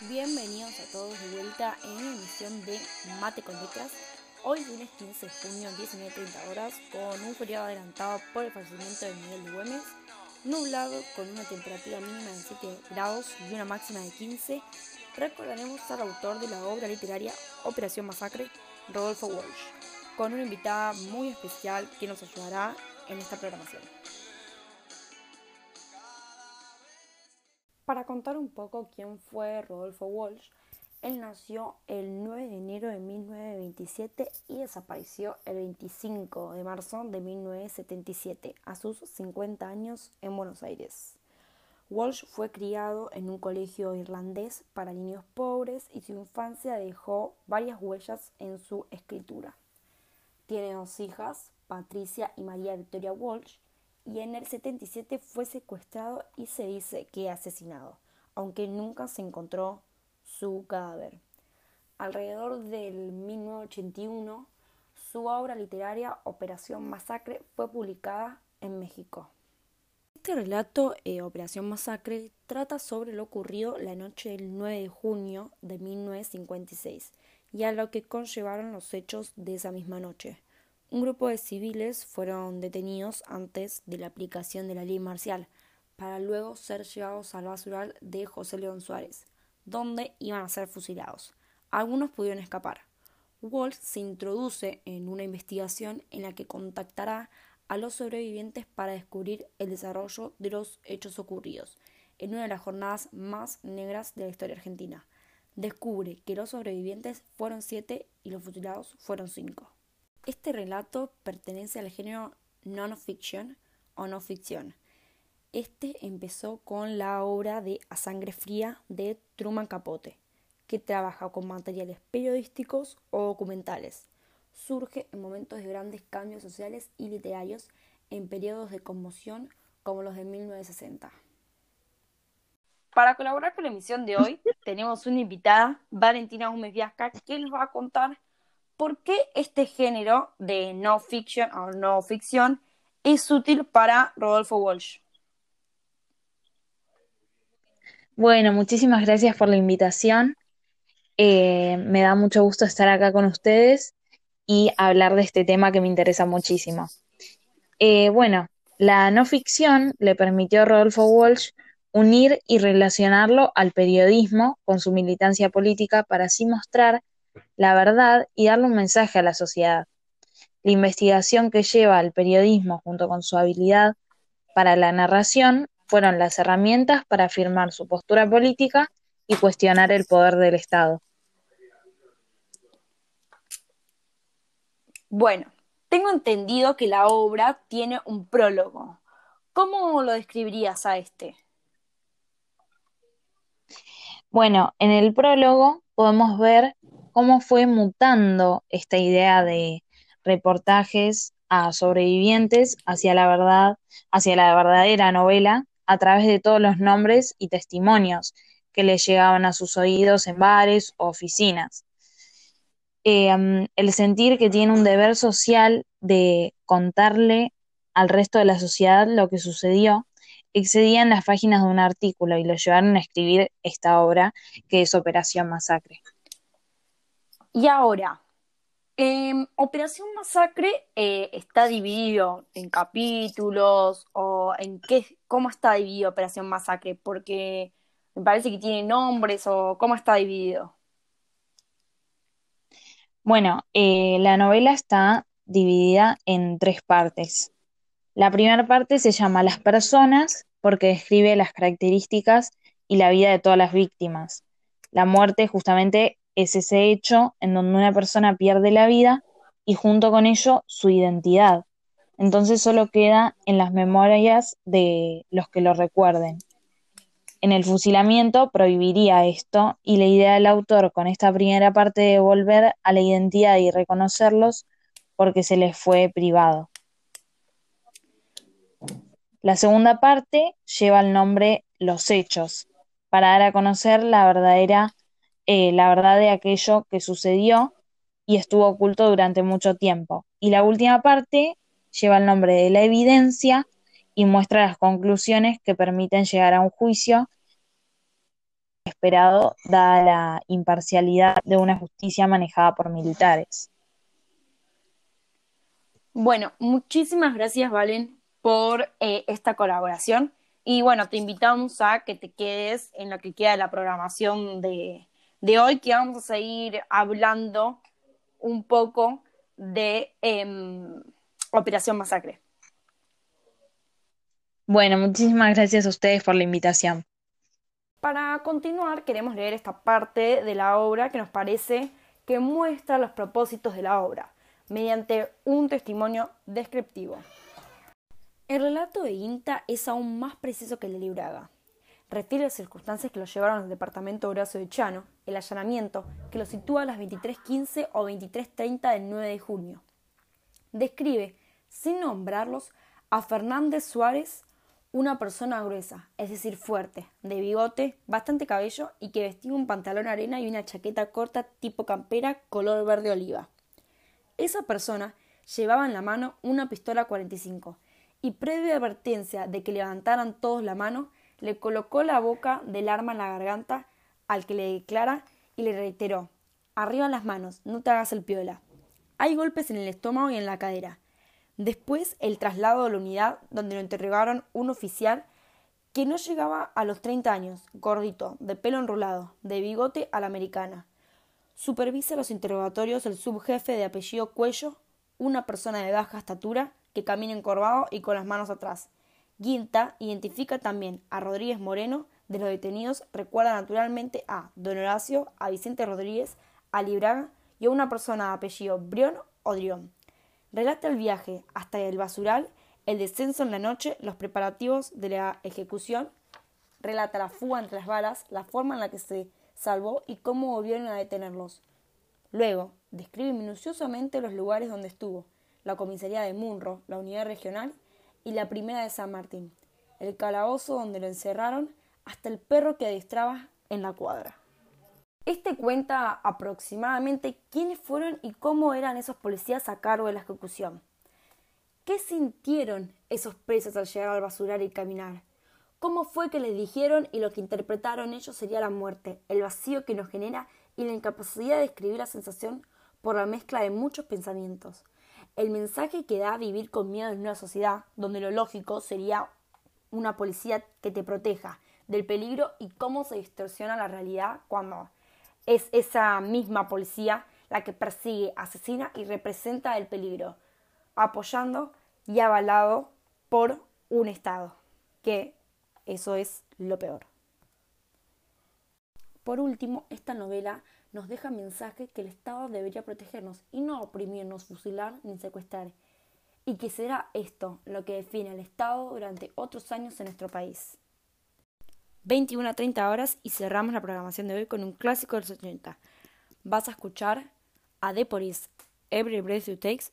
Bienvenidos a todos de vuelta en una emisión de Mate con Letras. Hoy lunes 15 de junio, 19.30 horas, con un feriado adelantado por el fallecimiento de Miguel de Güemes, nublado con una temperatura mínima de 7 grados y una máxima de 15. Recordaremos al autor de la obra literaria Operación Masacre, Rodolfo Walsh, con una invitada muy especial que nos ayudará en esta programación. Para contar un poco quién fue Rodolfo Walsh, él nació el 9 de enero de 1927 y desapareció el 25 de marzo de 1977, a sus 50 años en Buenos Aires. Walsh fue criado en un colegio irlandés para niños pobres y su infancia dejó varias huellas en su escritura. Tiene dos hijas, Patricia y María Victoria Walsh, y en el 77 fue secuestrado y se dice que asesinado, aunque nunca se encontró su cadáver. Alrededor del 1981, su obra literaria Operación Masacre fue publicada en México. Este relato, eh, Operación Masacre, trata sobre lo ocurrido la noche del 9 de junio de 1956 y a lo que conllevaron los hechos de esa misma noche. Un grupo de civiles fueron detenidos antes de la aplicación de la ley marcial, para luego ser llevados al basural de José León Suárez, donde iban a ser fusilados. Algunos pudieron escapar. Walsh se introduce en una investigación en la que contactará a los sobrevivientes para descubrir el desarrollo de los hechos ocurridos en una de las jornadas más negras de la historia argentina. Descubre que los sobrevivientes fueron siete y los fusilados fueron cinco. Este relato pertenece al género non-fiction o no ficción. Este empezó con la obra de A Sangre Fría de Truman Capote, que trabaja con materiales periodísticos o documentales. Surge en momentos de grandes cambios sociales y literarios en periodos de conmoción como los de 1960. Para colaborar con la emisión de hoy, tenemos una invitada, Valentina Gómez Viasca, que nos va a contar ¿por qué este género de no fiction o no ficción es útil para Rodolfo Walsh? Bueno, muchísimas gracias por la invitación. Eh, me da mucho gusto estar acá con ustedes y hablar de este tema que me interesa muchísimo. Eh, bueno, la no ficción le permitió a Rodolfo Walsh unir y relacionarlo al periodismo con su militancia política para así mostrar la verdad y darle un mensaje a la sociedad. La investigación que lleva al periodismo junto con su habilidad para la narración fueron las herramientas para afirmar su postura política y cuestionar el poder del Estado. Bueno, tengo entendido que la obra tiene un prólogo. ¿Cómo lo describirías a este? Bueno, en el prólogo podemos ver cómo fue mutando esta idea de reportajes a sobrevivientes hacia la verdad, hacia la verdadera novela, a través de todos los nombres y testimonios que le llegaban a sus oídos en bares o oficinas. Em, el sentir que tiene un deber social de contarle al resto de la sociedad lo que sucedió excedían las páginas de un artículo y lo llevaron a escribir esta obra que es Operación Masacre. Y ahora, em, Operación Masacre eh, está dividido en capítulos o en qué, cómo está dividido Operación Masacre, porque me parece que tiene nombres o cómo está dividido. Bueno, eh, la novela está dividida en tres partes. La primera parte se llama Las personas porque describe las características y la vida de todas las víctimas. La muerte justamente es ese hecho en donde una persona pierde la vida y junto con ello su identidad. Entonces solo queda en las memorias de los que lo recuerden. En el fusilamiento prohibiría esto y la idea del autor con esta primera parte de volver a la identidad y reconocerlos porque se les fue privado. La segunda parte lleva el nombre Los Hechos, para dar a conocer la verdadera eh, la verdad de aquello que sucedió y estuvo oculto durante mucho tiempo. Y la última parte lleva el nombre de la evidencia y muestra las conclusiones que permiten llegar a un juicio esperado dada la imparcialidad de una justicia manejada por militares. Bueno, muchísimas gracias, Valen, por eh, esta colaboración. Y bueno, te invitamos a que te quedes en lo que queda de la programación de, de hoy, que vamos a seguir hablando un poco de em, Operación Masacre. Bueno, muchísimas gracias a ustedes por la invitación. Para continuar, queremos leer esta parte de la obra que nos parece que muestra los propósitos de la obra, mediante un testimonio descriptivo. El relato de Inta es aún más preciso que el de Libraga. Refiere las circunstancias que lo llevaron al departamento Horacio de Chano, el allanamiento que lo sitúa a las 23.15 o 23.30 del 9 de junio. Describe, sin nombrarlos, a Fernández Suárez, una persona gruesa, es decir, fuerte, de bigote, bastante cabello y que vestía un pantalón arena y una chaqueta corta tipo campera color verde oliva. Esa persona llevaba en la mano una pistola 45 y previa advertencia de que levantaran todos la mano, le colocó la boca del arma en la garganta al que le declara y le reiteró Arriba las manos, no te hagas el piola. Hay golpes en el estómago y en la cadera. Después el traslado a la unidad donde lo interrogaron un oficial que no llegaba a los 30 años, gordito, de pelo enrolado, de bigote a la americana. Supervisa los interrogatorios el subjefe de apellido Cuello, una persona de baja estatura que camina encorvado y con las manos atrás. Guinta identifica también a Rodríguez Moreno, de los detenidos recuerda naturalmente a Don Horacio, a Vicente Rodríguez, a Libraga y a una persona de apellido Brión o Drión. Relata el viaje hasta el basural, el descenso en la noche, los preparativos de la ejecución, relata la fuga entre las balas, la forma en la que se salvó y cómo volvieron a detenerlos. Luego, describe minuciosamente los lugares donde estuvo, la comisaría de Munro, la unidad regional y la primera de San Martín, el calabozo donde lo encerraron, hasta el perro que adiestraba en la cuadra. Este cuenta aproximadamente quiénes fueron y cómo eran esos policías a cargo de la ejecución. ¿Qué sintieron esos presos al llegar al basural y caminar? ¿Cómo fue que les dijeron y lo que interpretaron ellos sería la muerte, el vacío que nos genera y la incapacidad de escribir la sensación por la mezcla de muchos pensamientos? El mensaje que da vivir con miedo en una sociedad donde lo lógico sería una policía que te proteja del peligro y cómo se distorsiona la realidad cuando es esa misma policía la que persigue, asesina y representa el peligro, apoyando y avalado por un Estado, que eso es lo peor. Por último, esta novela nos deja mensaje que el Estado debería protegernos y no oprimirnos, fusilar ni secuestrar, y que será esto lo que define al Estado durante otros años en nuestro país. 21 a 30 horas y cerramos la programación de hoy con un clásico de los 80. Vas a escuchar a Deporis, Every Breath You Takes.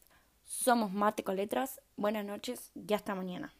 Somos Mate con Letras. Buenas noches y hasta mañana.